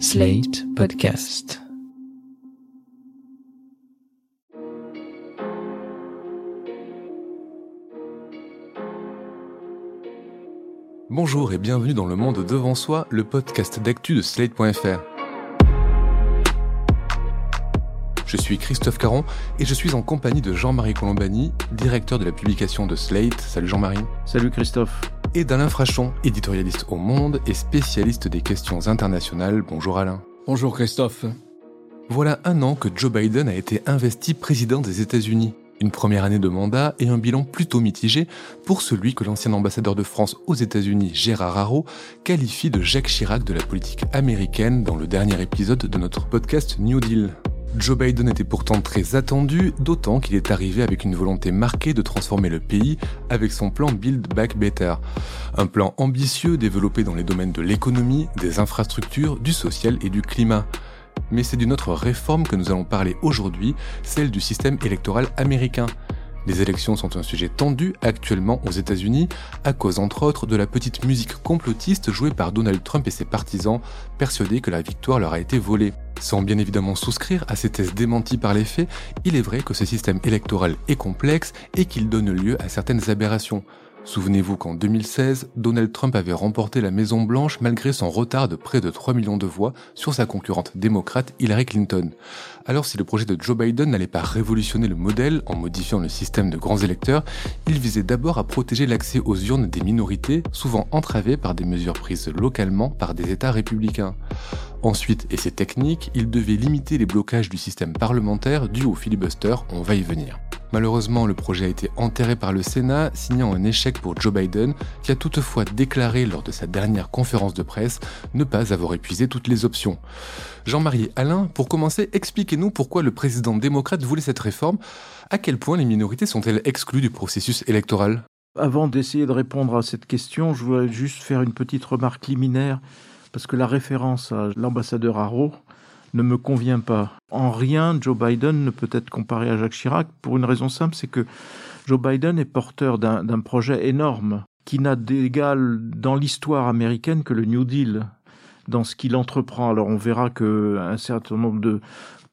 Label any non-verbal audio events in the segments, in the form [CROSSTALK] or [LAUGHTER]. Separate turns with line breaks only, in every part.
Slate Podcast.
Bonjour et bienvenue dans Le Monde Devant Soi, le podcast d'actu de Slate.fr. Je suis Christophe Caron et je suis en compagnie de Jean-Marie Colombani, directeur de la publication de Slate. Salut Jean-Marie.
Salut Christophe.
Et d'Alain Frachon, éditorialiste au Monde et spécialiste des questions internationales. Bonjour Alain.
Bonjour Christophe.
Voilà un an que Joe Biden a été investi président des États-Unis. Une première année de mandat et un bilan plutôt mitigé pour celui que l'ancien ambassadeur de France aux États-Unis, Gérard Haro, qualifie de Jacques Chirac de la politique américaine dans le dernier épisode de notre podcast New Deal. Joe Biden était pourtant très attendu, d'autant qu'il est arrivé avec une volonté marquée de transformer le pays avec son plan Build Back Better. Un plan ambitieux développé dans les domaines de l'économie, des infrastructures, du social et du climat. Mais c'est d'une autre réforme que nous allons parler aujourd'hui, celle du système électoral américain. Les élections sont un sujet tendu actuellement aux États-Unis à cause entre autres de la petite musique complotiste jouée par Donald Trump et ses partisans, persuadés que la victoire leur a été volée. Sans bien évidemment souscrire à ces thèses démenties par les faits, il est vrai que ce système électoral est complexe et qu'il donne lieu à certaines aberrations. Souvenez-vous qu'en 2016, Donald Trump avait remporté la Maison Blanche malgré son retard de près de 3 millions de voix sur sa concurrente démocrate Hillary Clinton. Alors si le projet de Joe Biden n'allait pas révolutionner le modèle en modifiant le système de grands électeurs, il visait d'abord à protéger l'accès aux urnes des minorités, souvent entravées par des mesures prises localement par des États républicains. Ensuite, et c'est technique, il devait limiter les blocages du système parlementaire dû au filibuster, on va y venir. Malheureusement, le projet a été enterré par le Sénat, signant un échec pour Joe Biden, qui a toutefois déclaré lors de sa dernière conférence de presse ne pas avoir épuisé toutes les options. Jean-Marie Alain, pour commencer, expliquez-nous pourquoi le président démocrate voulait cette réforme. À quel point les minorités sont-elles exclues du processus électoral?
Avant d'essayer de répondre à cette question, je voudrais juste faire une petite remarque liminaire, parce que la référence à l'ambassadeur Haro ne me convient pas. En rien, Joe Biden ne peut être comparé à Jacques Chirac pour une raison simple, c'est que Joe Biden est porteur d'un projet énorme qui n'a d'égal dans l'histoire américaine que le New Deal dans ce qu'il entreprend. Alors on verra que un certain nombre de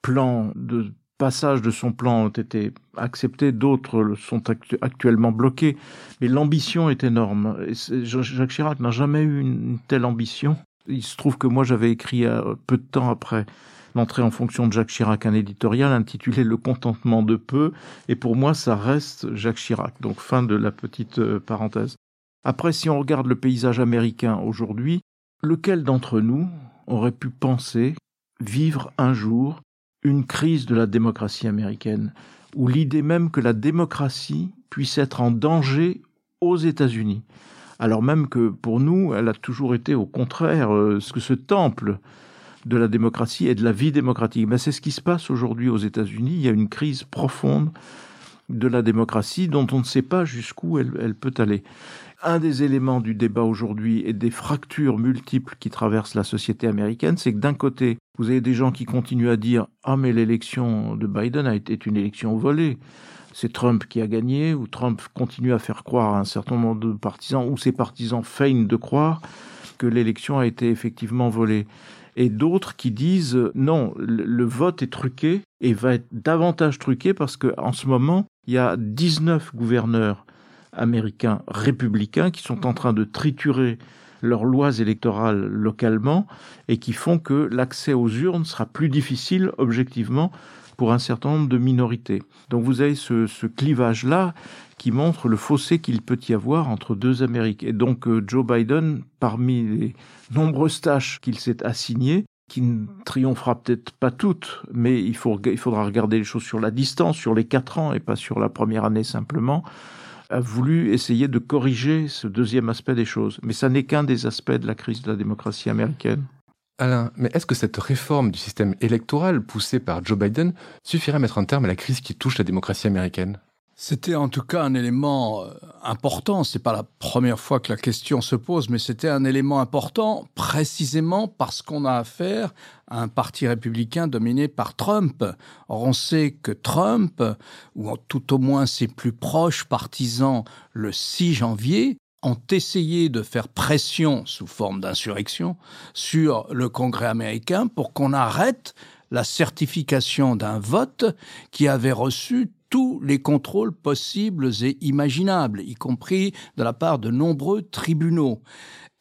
plans de passages de son plan ont été acceptés, d'autres sont actuellement bloqués, mais l'ambition est énorme. Jacques Chirac n'a jamais eu une telle ambition. Il se trouve que moi j'avais écrit euh, peu de temps après l'entrée en fonction de Jacques Chirac un éditorial intitulé Le contentement de peu, et pour moi ça reste Jacques Chirac. Donc fin de la petite euh, parenthèse. Après, si on regarde le paysage américain aujourd'hui, lequel d'entre nous aurait pu penser vivre un jour une crise de la démocratie américaine, ou l'idée même que la démocratie puisse être en danger aux États-Unis? Alors même que pour nous, elle a toujours été au contraire euh, ce que ce temple de la démocratie et de la vie démocratique. Mais c'est ce qui se passe aujourd'hui aux États-Unis. Il y a une crise profonde de la démocratie dont on ne sait pas jusqu'où elle, elle, peut aller. Un des éléments du débat aujourd'hui et des fractures multiples qui traversent la société américaine, c'est que d'un côté, vous avez des gens qui continuent à dire Ah, mais l'élection de Biden a été une élection volée c'est Trump qui a gagné, ou Trump continue à faire croire à un certain nombre de partisans, ou ses partisans feignent de croire que l'élection a été effectivement volée. Et d'autres qui disent non, le, vote est truqué et va être davantage truqué parce qu'en ce moment, il y a 19 gouverneurs américains républicains qui sont en train de triturer leurs lois électorales localement et qui font que l'accès aux urnes sera plus difficile objectivement pour un certain nombre de minorités. Donc vous avez ce, clivage-là qui montre le fossé qu'il peut y avoir entre deux Amériques. Et donc euh, Joe Biden, parmi les nombreuses tâches qu'il s'est assignées, qui ne triomphera peut-être pas toutes, mais il, il faudra regarder les choses sur la distance, sur les quatre ans et pas sur la première année simplement, a voulu essayer de corriger ce deuxième aspect des choses. Mais ça n'est qu'un des aspects de la crise de la démocratie américaine.
Alain, mais est-ce que cette réforme du système électoral poussée par Joe Biden suffirait à mettre un terme à la crise qui touche la démocratie américaine?
C'était en tout cas un élément euh, important. C'est pas la première fois que la question se pose, mais c'était un élément important précisément parce qu'on a affaire à un parti républicain dominé par Trump. Or, on sait que Trump, ou tout au moins ses plus proches partisans, le 6 janvier, ont essayé de faire pression sous forme d'insurrection sur le Congrès américain pour qu'on arrête la certification d'un vote qui avait reçu tous les contrôles possibles et imaginables, y compris de la part de nombreux tribunaux.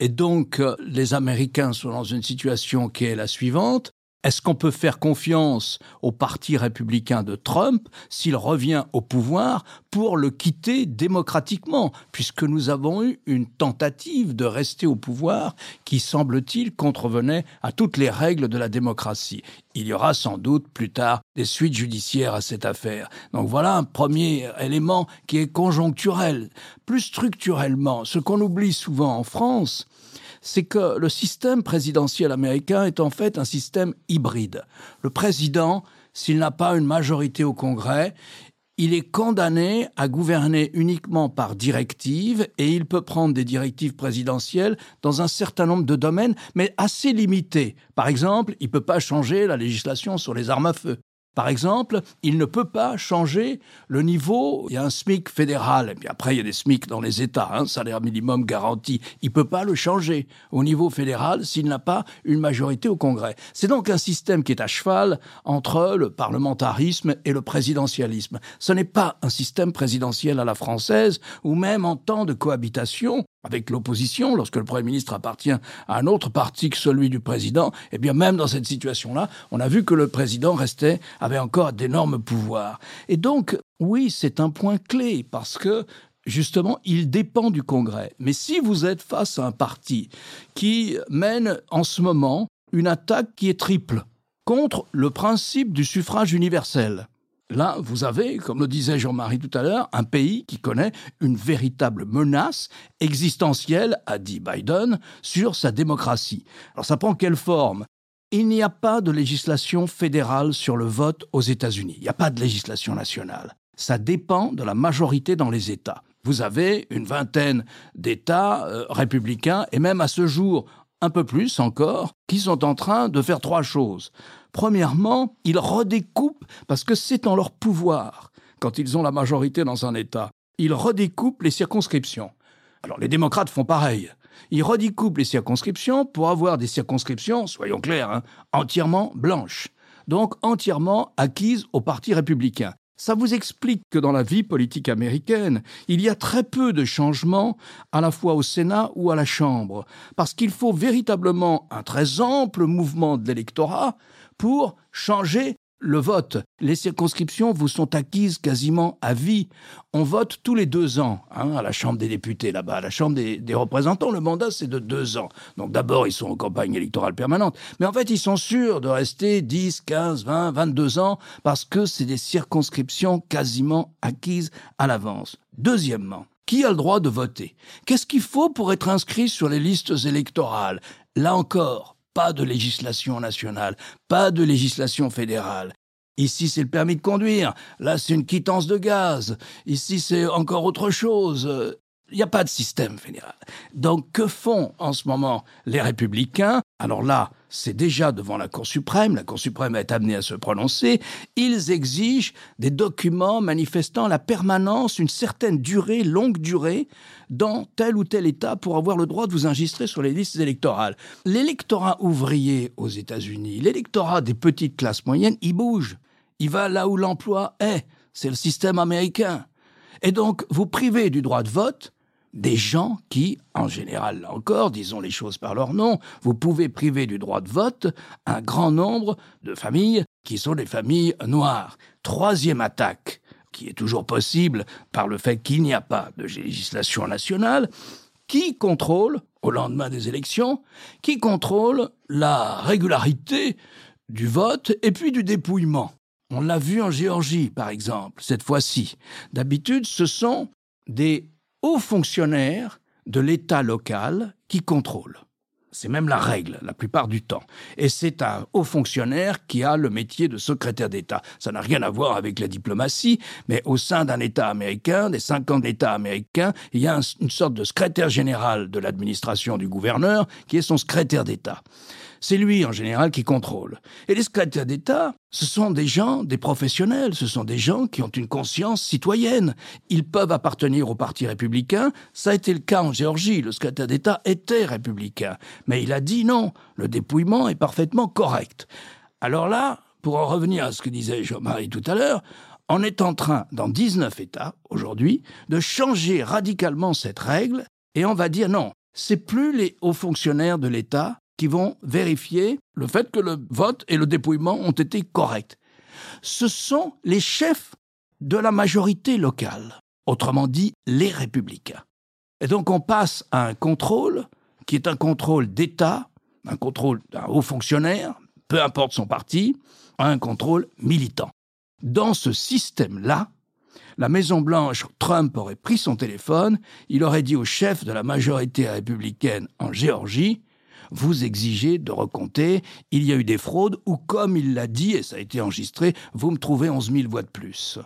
Et donc, euh, les Américains sont dans une situation qui est la suivante. Est-ce qu'on peut faire confiance au Parti républicain de Trump s'il revient au pouvoir pour le quitter démocratiquement, puisque nous avons eu une tentative de rester au pouvoir qui, semble-t-il, contrevenait à toutes les règles de la démocratie? Il y aura sans doute plus tard des suites judiciaires à cette affaire. Donc voilà un premier élément qui est conjoncturel. Plus structurellement, ce qu'on oublie souvent en France, c'est que le système présidentiel américain est en fait un système hybride. Le président, s'il n'a pas une majorité au Congrès, il est condamné à gouverner uniquement par directive et il peut prendre des directives présidentielles dans un certain nombre de domaines, mais assez limités. Par exemple, il ne peut pas changer la législation sur les armes à feu. Par exemple, il ne peut pas changer le niveau. Il y a un SMIC fédéral, et puis après, il y a des SMIC dans les États, un hein, salaire minimum garanti. Il ne peut pas le changer au niveau fédéral s'il n'a pas une majorité au Congrès. C'est donc un système qui est à cheval entre le parlementarisme et le présidentialisme. Ce n'est pas un système présidentiel à la française, ou même en temps de cohabitation, avec l'opposition, lorsque le Premier ministre appartient à un autre parti que celui du président, eh bien même dans cette situation-là, on a vu que le président restait, avait encore d'énormes pouvoirs. Et donc, oui, c'est un point clé, parce que justement, il dépend du Congrès. Mais si vous êtes face à un parti qui mène en ce moment une attaque qui est triple contre le principe du suffrage universel, Là, vous avez, comme le disait Jean-Marie tout à l'heure, un pays qui connaît une véritable menace existentielle, a dit Biden, sur sa démocratie. Alors ça prend quelle forme? Il n'y a pas de législation fédérale sur le vote aux États-Unis. Il n'y a pas de législation nationale. Ça dépend de la majorité dans les États. Vous avez une vingtaine d'États euh, républicains, et même à ce jour, un peu plus encore, qui sont en train de faire trois choses. Premièrement, ils redécoupent, parce que c'est en leur pouvoir, quand ils ont la majorité dans un État, ils redécoupent les circonscriptions. Alors les démocrates font pareil. Ils redécoupent les circonscriptions pour avoir des circonscriptions, soyons clairs, hein, entièrement blanches, donc entièrement acquises au Parti républicain. Ça vous explique que dans la vie politique américaine, il y a très peu de changements à la fois au Sénat ou à la Chambre, parce qu'il faut véritablement un très ample mouvement de l'électorat pour changer le vote. Les circonscriptions vous sont acquises quasiment à vie. On vote tous les deux ans hein, à la Chambre des députés là-bas, à la Chambre des, des représentants. Le mandat, c'est de deux ans. Donc d'abord, ils sont en campagne électorale permanente. Mais en fait, ils sont sûrs de rester 10, 15, 20, 22 ans parce que c'est des circonscriptions quasiment acquises à l'avance. Deuxièmement, qui a le droit de voter? Qu'est-ce qu'il faut pour être inscrit sur les listes électorales? Là encore, pas de législation nationale, pas de législation fédérale. Ici, c'est le permis de conduire. Là, c'est une quittance de gaz. Ici, c'est encore autre chose. Il n'y a pas de système fédéral. Donc, que font en ce moment les républicains? Alors là, c'est déjà devant la Cour suprême, la Cour suprême est amenée à se prononcer, ils exigent des documents manifestant la permanence, une certaine durée, longue durée, dans tel ou tel État pour avoir le droit de vous enregistrer sur les listes électorales. L'électorat ouvrier aux États-Unis, l'électorat des petites classes moyennes, il bouge. Il va là où l'emploi est. C'est le système américain. Et donc, vous privez du droit de vote des gens qui, en général, là encore, disons les choses par leur nom, vous pouvez priver du droit de vote un grand nombre de familles qui sont des familles noires. Troisième attaque, qui est toujours possible par le fait qu'il n'y a pas de législation nationale, qui contrôle, au lendemain des élections, qui contrôle la régularité du vote et puis du dépouillement. On l'a vu en Géorgie, par exemple, cette fois-ci. D'habitude, ce sont des hauts fonctionnaires de l'État local qui contrôlent. C'est même la règle la plupart du temps. Et c'est un haut fonctionnaire qui a le métier de secrétaire d'État. Ça n'a rien à voir avec la diplomatie, mais au sein d'un État américain, des 50 États américains, il y a une sorte de secrétaire général de l'administration du gouverneur qui est son secrétaire d'État. C'est lui en général qui contrôle. Et les secrétaires d'État, ce sont des gens, des professionnels, ce sont des gens qui ont une conscience citoyenne. Ils peuvent appartenir au Parti républicain. Ça a été le cas en Géorgie. Le secrétaire d'État était républicain. Mais il a dit non, le dépouillement est parfaitement correct. Alors là, pour en revenir à ce que disait Jean-Marie tout à l'heure, on est en train, dans 19 États aujourd'hui, de changer radicalement cette règle et on va dire non, c'est plus les hauts fonctionnaires de l'État qui vont vérifier le fait que le vote et le dépouillement ont été corrects. Ce sont les chefs de la majorité locale, autrement dit les républicains. Et donc on passe à un contrôle qui est un contrôle d'État, un contrôle d'un haut fonctionnaire, peu importe son parti, à un contrôle militant. Dans ce système-là, la Maison-Blanche, Trump aurait pris son téléphone, il aurait dit au chef de la majorité républicaine en Géorgie, vous exigez de recompter, il y a eu des fraudes, ou comme il l'a dit, et ça a été enregistré, vous me trouvez 11 000 voix de plus.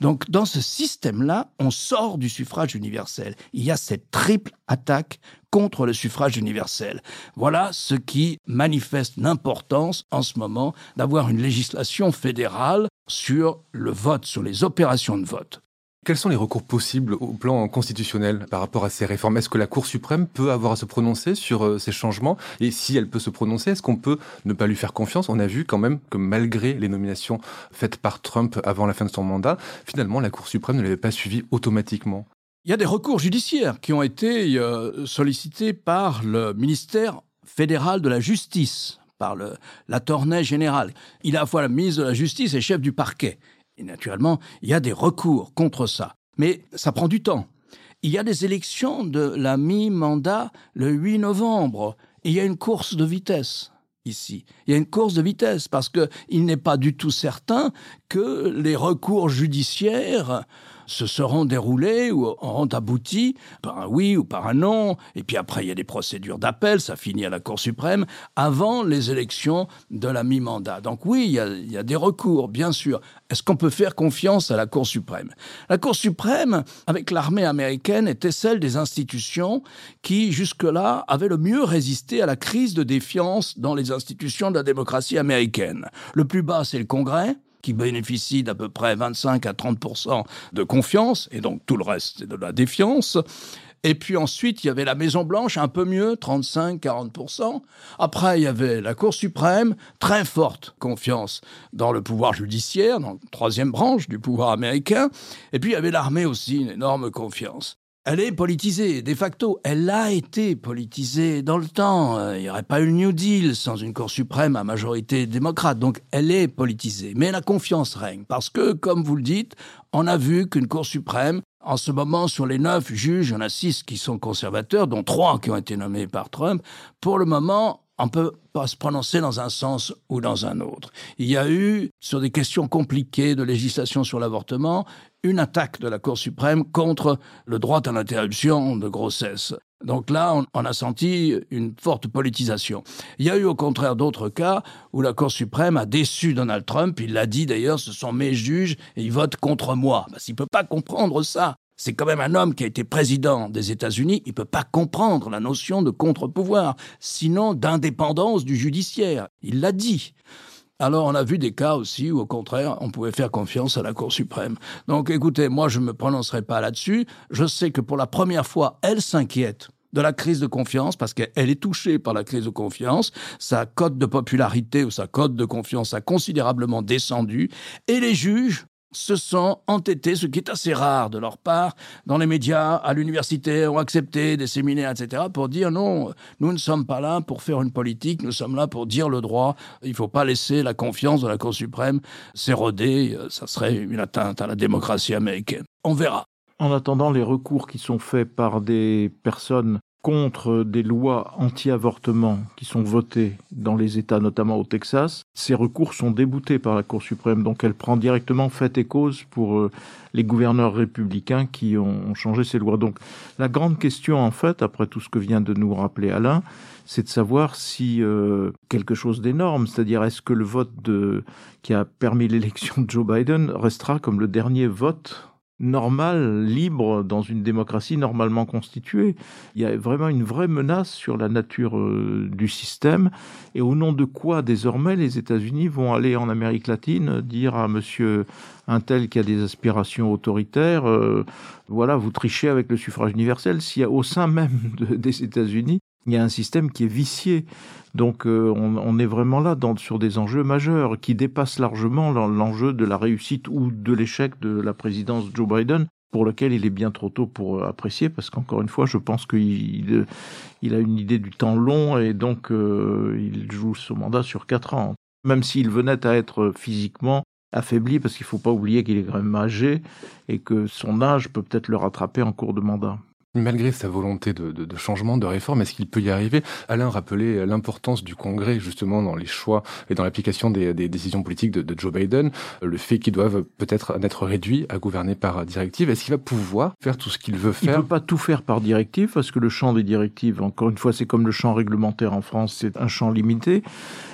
Donc dans ce système-là, on sort du suffrage universel. Il y a cette triple attaque contre le suffrage universel. Voilà ce qui manifeste l'importance en ce moment d'avoir une législation fédérale sur le vote, sur les opérations de vote.
Quels sont les recours possibles au plan constitutionnel par rapport à ces réformes? Est-ce que la Cour suprême peut avoir à se prononcer sur euh, ces changements? Et si elle peut se prononcer, est-ce qu'on peut ne pas lui faire confiance? On a vu quand même que malgré les nominations faites par Trump avant la fin de son mandat, finalement la Cour suprême ne l'avait pas suivi automatiquement.
Il y a des recours judiciaires qui ont été euh, sollicités par le ministère fédéral de la Justice, par l'attorney général. Il est à la fois le ministre de la Justice et chef du parquet. Et naturellement, il y a des recours contre ça. Mais ça prend du temps. Il y a des élections de la mi-mandat le 8 novembre. Et il y a une course de vitesse ici. Il y a une course de vitesse parce qu'il n'est pas du tout certain que les recours judiciaires se seront déroulés ou auront abouti par un oui ou par un non. Et puis après, il y a des procédures d'appel, ça finit à la Cour suprême, avant les élections de la mi-mandat. Donc oui, il y, a, il y a des recours, bien sûr. Est-ce qu'on peut faire confiance à la Cour suprême? La Cour suprême, avec l'armée américaine, était celle des institutions qui, jusque-là, avaient le mieux résisté à la crise de défiance dans les institutions de la démocratie américaine. Le plus bas, c'est le Congrès qui bénéficie d'à peu près 25 à 30 de confiance, et donc tout le reste, c'est de la défiance. Et puis ensuite, il y avait la Maison Blanche, un peu mieux, 35-40%. Après, il y avait la Cour suprême, très forte confiance dans le pouvoir judiciaire, dans la troisième branche du pouvoir américain. Et puis, il y avait l'armée aussi, une énorme confiance. Elle est politisée, de facto. Elle a été politisée dans le temps. Euh, il n'y aurait pas eu le New Deal sans une Cour suprême à majorité démocrate. Donc elle est politisée. Mais la confiance règne. Parce que, comme vous le dites, on a vu qu'une Cour suprême, en ce moment, sur les neuf juges, il y en a six qui sont conservateurs, dont trois qui ont été nommés par Trump. Pour le moment, on peut pas se prononcer dans un sens ou dans un autre. Il y a eu, sur des questions compliquées de législation sur l'avortement, une attaque de la Cour suprême contre le droit à l'interruption de grossesse. Donc là, on, a senti une forte politisation. Il y a eu au contraire d'autres cas où la Cour suprême a déçu Donald Trump. Il l'a dit d'ailleurs, ce sont mes juges et ils votent contre moi. Parce qu'il ne peut pas comprendre ça. C'est quand même un homme qui a été président des États-Unis, il ne peut pas comprendre la notion de contre-pouvoir, sinon d'indépendance du judiciaire. Il l'a dit. Alors on a vu des cas aussi où au contraire on pouvait faire confiance à la Cour suprême. Donc écoutez, moi je ne me prononcerai pas là-dessus. Je sais que pour la première fois, elle s'inquiète de la crise de confiance, parce qu'elle est touchée par la crise de confiance. Sa cote de popularité ou sa cote de confiance a considérablement descendu. Et les juges se sont entêtés, ce qui est assez rare de leur part, dans les médias, à l'université, ont accepté des séminaires, etc., pour dire non, nous ne sommes pas là pour faire une politique, nous sommes là pour dire le droit. Il ne faut pas laisser la confiance de la Cour suprême s'éroder, ça serait une atteinte à la démocratie américaine. On verra.
En attendant les recours qui sont faits par des personnes contre des lois anti-avortement qui sont votées dans les États, notamment au Texas, ces recours sont déboutés par la Cour suprême. Donc elle prend directement fait et cause pour euh, les gouverneurs républicains qui ont changé ces lois. Donc la grande question, en fait, après tout ce que vient de nous rappeler Alain, c'est de savoir si euh, quelque chose d'énorme, c'est-à-dire est-ce que le vote de, qui a permis l'élection de Joe Biden restera comme le dernier vote normal, libre, dans une démocratie normalement constituée. Il y a vraiment une vraie menace sur la nature euh, du système. Et au nom de quoi, désormais, les États-Unis vont aller en Amérique latine dire à monsieur un tel qui a des aspirations autoritaires, euh, voilà, vous trichez avec le suffrage universel. S'il y a au sein même des États-Unis, il y a un système qui est vicié. Donc euh, on, est vraiment là sur des enjeux majeurs qui dépassent largement l'enjeu de la réussite ou de l'échec de la présidence Joe Biden pour lequel il est bien trop tôt pour euh, apprécier, parce qu'encore une fois, je pense qu'il il a une idée du temps long et donc euh, il joue son mandat sur quatre ans. Même s'il venait à être physiquement affaibli, parce qu'il ne faut pas oublier qu'il est quand même âgé et que son âge peut peut-être le rattraper en cours de mandat.
Malgré sa volonté de, de, de, changement, de réforme, est-ce qu'il peut y arriver? Alain rappelait l'importance du Congrès justement dans les choix et dans l'application des, des, décisions politiques de, de, Joe Biden, le fait qu'ils doivent peut-être être réduits à gouverner par directive. Est-ce qu'il va pouvoir faire tout ce qu'il veut faire
Il ne peut pas tout faire par directive parce que le champ des directives, encore une fois, c'est comme le champ réglementaire en France, c'est un champ limité.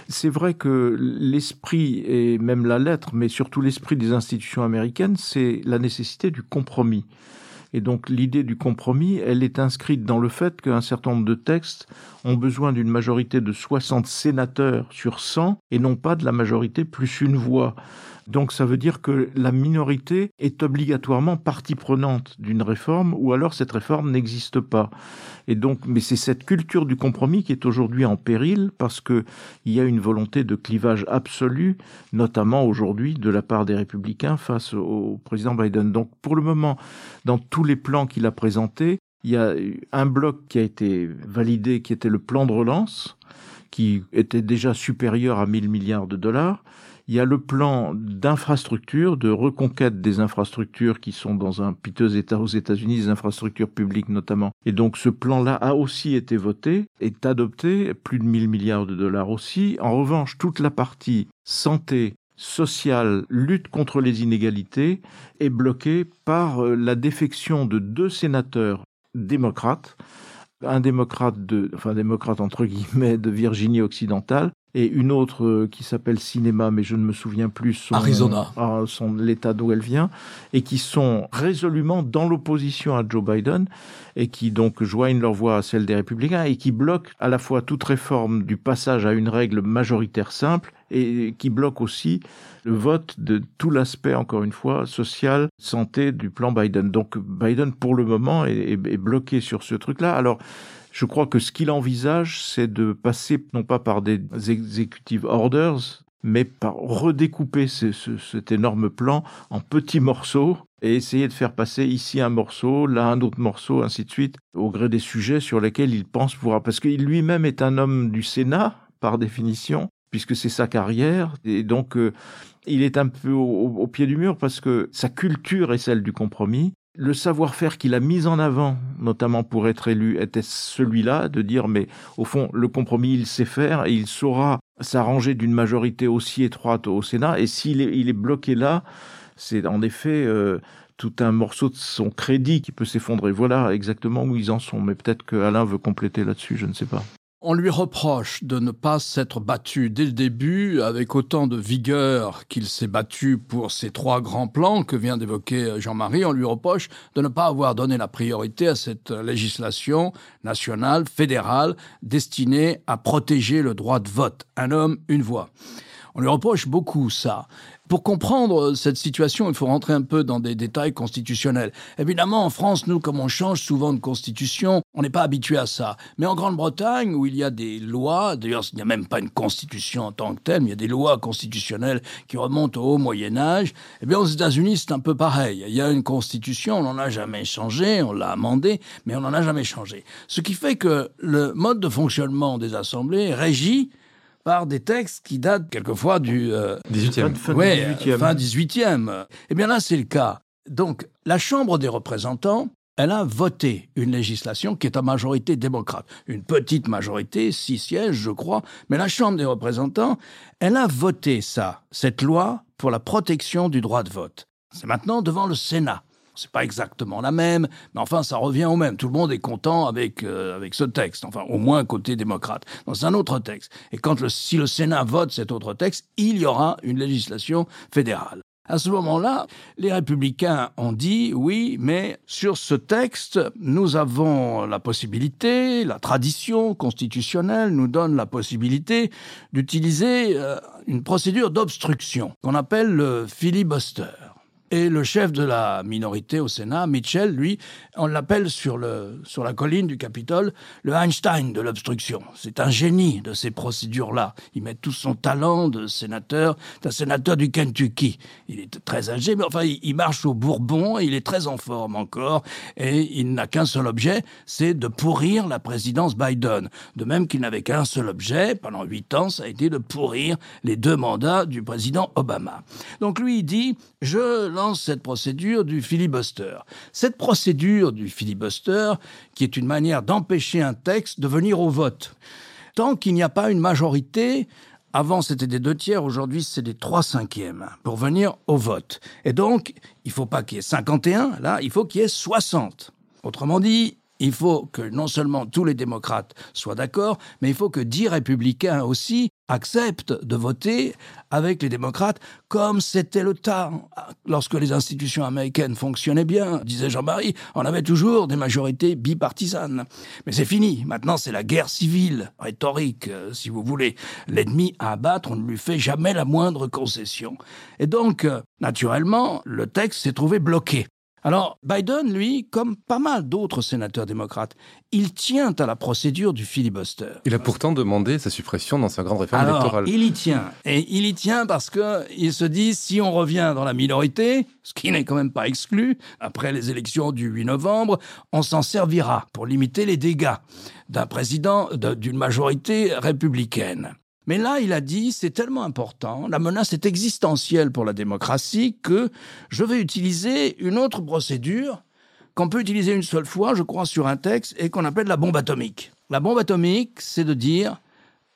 C'est vrai que l'esprit et même la lettre, mais surtout l'esprit des institutions américaines, c'est la nécessité du compromis. Et donc l'idée du compromis, elle est inscrite dans le fait qu'un certain nombre de textes ont besoin d'une majorité de 60 sénateurs sur 100 et non pas de la majorité plus une voix. Donc ça veut dire que la minorité est obligatoirement partie prenante d'une réforme ou alors cette réforme n'existe pas. Et donc, mais c'est cette culture du compromis qui est aujourd'hui en péril parce que il y a une volonté de clivage absolu, notamment aujourd'hui de la part des républicains face au président Biden. Donc, pour le moment, dans tous les plans qu'il a présentés, il y a un bloc qui a été validé, qui était le plan de relance, qui était déjà supérieur à 1000 milliards de dollars. Il y a le plan d'infrastructure, de reconquête des infrastructures qui sont dans un piteux état aux États-Unis, des infrastructures publiques notamment. Et donc ce plan-là a aussi été voté, est adopté, plus de 1000 milliards de dollars aussi. En revanche, toute la partie santé, sociale, lutte contre les inégalités est bloquée par euh, la défection de deux sénateurs démocrates un démocrate de, enfin démocrate entre guillemets de Virginie occidentale et une autre euh, qui s'appelle Cinéma, mais je ne me souviens plus son,
Arizona.
Ah, son l'état d'où elle vient, et qui sont résolument dans l'opposition à Joe Biden et qui donc joignent leur voix à celle des républicains et qui bloquent à la fois toute réforme du passage à une règle majoritaire simple et qui bloquent aussi le vote de tout l'aspect, encore une fois, social, santé du plan Biden. Donc Biden, pour le moment, est, est bloqué sur ce truc-là. Alors, je crois que ce qu'il envisage, c'est de passer non pas par des executive orders, mais par redécouper cet énorme plan en petits morceaux et essayer de faire passer ici un morceau, là un autre morceau, ainsi de suite, au gré des sujets sur lesquels il pense pouvoir. Parce qu'il lui-même est un homme du Sénat, par définition, puisque c'est sa carrière, et donc euh, il est un peu au, pied du mur parce que sa culture est celle du compromis, le savoir-faire qu'il a mis en avant, notamment pour être élu, était celui-là, de dire, mais au fond, le compromis, il sait faire et il saura s'arranger d'une majorité aussi étroite au Sénat. Et s'il est, il est bloqué là, c'est en effet euh, tout un morceau de son crédit qui peut s'effondrer. Voilà exactement où ils en sont. Mais peut-être que Alain veut compléter là-dessus, je ne sais pas.
On lui reproche de ne pas s'être battu dès le début avec autant de vigueur qu'il s'est battu pour ces trois grands plans que vient d'évoquer Jean-Marie. On lui reproche de ne pas avoir donné la priorité à cette législation nationale, fédérale, destinée à protéger le droit de vote. Un homme, une voix. On lui reproche beaucoup ça. Pour comprendre cette situation, il faut rentrer un peu dans des détails constitutionnels. Évidemment, en France, nous, comme on change souvent de constitution, on n'est pas habitué à ça. Mais en Grande-Bretagne, où il y a des lois, d'ailleurs, il n'y a même pas une constitution en tant que telle, mais il y a des lois constitutionnelles qui remontent au Haut Moyen Âge, eh bien, aux États-Unis, c'est un peu pareil. Il y a une constitution, on n'en a jamais changé, on l'a amendée, mais on n'en a jamais changé. Ce qui fait que le mode de fonctionnement des assemblées régit par des textes qui datent quelquefois du
18e.
Euh, fin, ouais, 18e. fin 18e. Eh bien là, c'est le cas. Donc, la Chambre des représentants, elle a voté une législation qui est à majorité démocrate. Une petite majorité, six sièges, je crois, mais la Chambre des représentants, elle a voté ça, cette loi pour la protection du droit de vote. C'est maintenant devant le Sénat. C'est pas exactement la même, mais enfin, ça revient au même. Tout le monde est content avec, euh, avec ce texte, enfin, au moins côté démocrate. Dans un autre texte. Et quand le, si le Sénat vote cet autre texte, il y aura une législation fédérale. À ce moment-là, les républicains ont dit oui, mais sur ce texte, nous avons la possibilité, la tradition constitutionnelle nous donne la possibilité d'utiliser euh, une procédure d'obstruction qu'on appelle le filibuster. Et le chef de la minorité au Sénat, Mitchell, lui, on l'appelle sur, sur la colline du Capitole le Einstein de l'obstruction. C'est un génie de ces procédures-là. Il met tout son talent de sénateur, d'un sénateur du Kentucky. Il est très âgé, mais enfin, il, marche au Bourbon, il est très en forme encore, et il n'a qu'un seul objet, c'est de pourrir la présidence Biden. De même qu'il n'avait qu'un seul objet, pendant huit ans, ça a été de pourrir les deux mandats du président Obama. Donc lui, il dit, je cette procédure du filibuster. Cette procédure du filibuster, qui est une manière d'empêcher un texte de venir au vote. Tant qu'il n'y a pas une majorité, avant c'était des deux tiers, aujourd'hui c'est des trois cinquièmes pour venir au vote. Et donc, il ne faut pas qu'il y ait 51, là, il faut qu'il y ait 60. Autrement dit, il faut que non seulement tous les démocrates soient d'accord, mais il faut que dix républicains aussi acceptent de voter avec les démocrates, comme c'était le temps lorsque les institutions américaines fonctionnaient bien, disait Jean-Marie, on avait toujours des majorités bipartisanes. Mais c'est fini, maintenant c'est la guerre civile, rhétorique, euh, si vous voulez. L'ennemi à abattre, on ne lui fait jamais la moindre concession. Et donc, euh, naturellement, le texte s'est trouvé bloqué. Alors, Biden, lui, comme pas mal d'autres sénateurs démocrates, il tient à la procédure du filibuster.
Il a pourtant demandé sa suppression dans sa grande réforme électorale.
Il y tient. Et il y tient parce qu'il se dit si on revient dans la minorité, ce qui n'est quand même pas exclu, après les élections du 8 novembre, on s'en servira pour limiter les dégâts d'un président, d'une majorité républicaine. Mais là, il a dit, c'est tellement important, la menace est existentielle pour la démocratie que je vais utiliser une autre procédure qu'on peut utiliser une seule fois, je crois, sur un texte et qu'on appelle la bombe atomique. La bombe atomique, c'est de dire,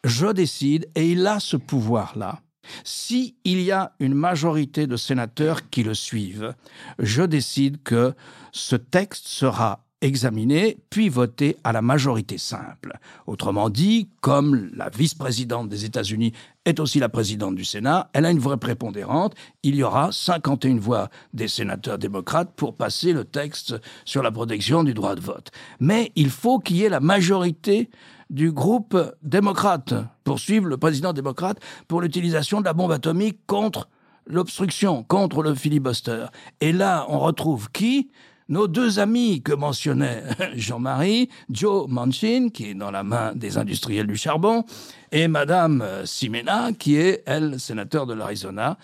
je décide, et il a ce pouvoir-là. S'il y a une majorité de sénateurs qui le suivent, je décide que ce texte sera examiné puis voté à la majorité simple. Autrement dit, comme la vice-présidente des États-Unis est aussi la présidente du Sénat, elle a une vraie prépondérante. Il y aura 51 voix des sénateurs démocrates pour passer le texte sur la protection du droit de vote. Mais il faut qu'il y ait la majorité du groupe démocrate pour suivre le président démocrate pour l'utilisation de la bombe atomique contre l'obstruction, contre le filibuster. Et là, on retrouve qui? Nos deux amis que mentionnait [LAUGHS] Jean-Marie, Joe Manchin, qui est dans la main des industriels du charbon, et Madame Simena, qui est, elle, sénateur de l'Arizona,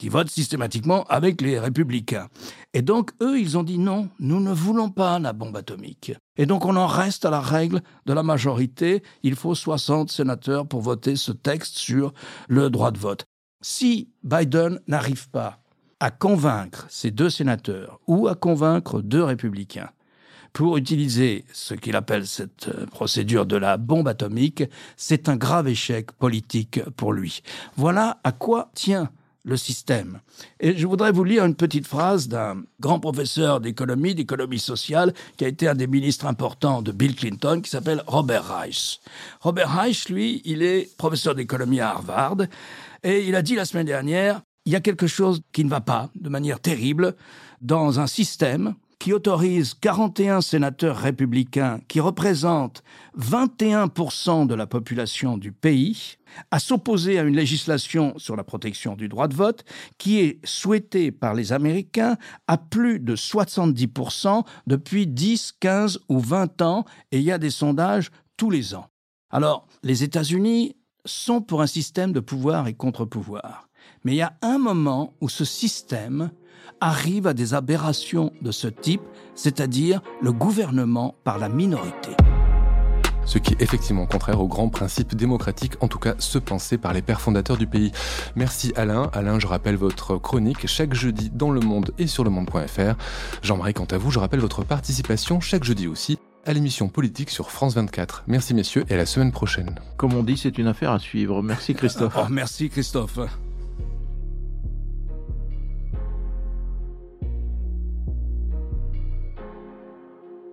qui vote systématiquement avec les républicains. Et donc, eux, ils ont dit non, nous ne voulons pas la bombe atomique. Et donc, on en reste à la règle de la majorité. Il faut 60 sénateurs pour voter ce texte sur le droit de vote. Si Biden n'arrive pas à convaincre ces deux sénateurs ou à convaincre deux républicains pour utiliser ce qu'il appelle cette euh, procédure de la bombe atomique, c'est un grave échec politique pour lui. Voilà à quoi tient le système. Et je voudrais vous lire une petite phrase d'un grand professeur d'économie, d'économie sociale, qui a été un des ministres importants de Bill Clinton, qui s'appelle Robert Reich. Robert Reich, lui, il est professeur d'économie à Harvard, et il a dit la semaine dernière, il y a quelque chose qui ne va pas de manière terrible dans un système qui autorise 41 sénateurs républicains qui représentent 21% de la population du pays à s'opposer à une législation sur la protection du droit de vote qui est souhaitée par les Américains à plus de 70% depuis 10, 15 ou 20 ans et il y a des sondages tous les ans. Alors, les États-Unis sont pour un système de pouvoir et contre-pouvoir. Mais il y a un moment où ce système arrive à des aberrations de ce type, c'est-à-dire le gouvernement par la minorité.
Ce qui est effectivement contraire aux grands principes démocratiques, en tout cas ceux pensés par les pères fondateurs du pays. Merci Alain. Alain, je rappelle votre chronique chaque jeudi dans Le Monde et sur le monde.fr. Jean-Marie, quant à vous, je rappelle votre participation chaque jeudi aussi à l'émission politique sur France 24. Merci messieurs et à la semaine prochaine.
Comme on dit, c'est une affaire à suivre. Merci Christophe.
Oh, merci Christophe.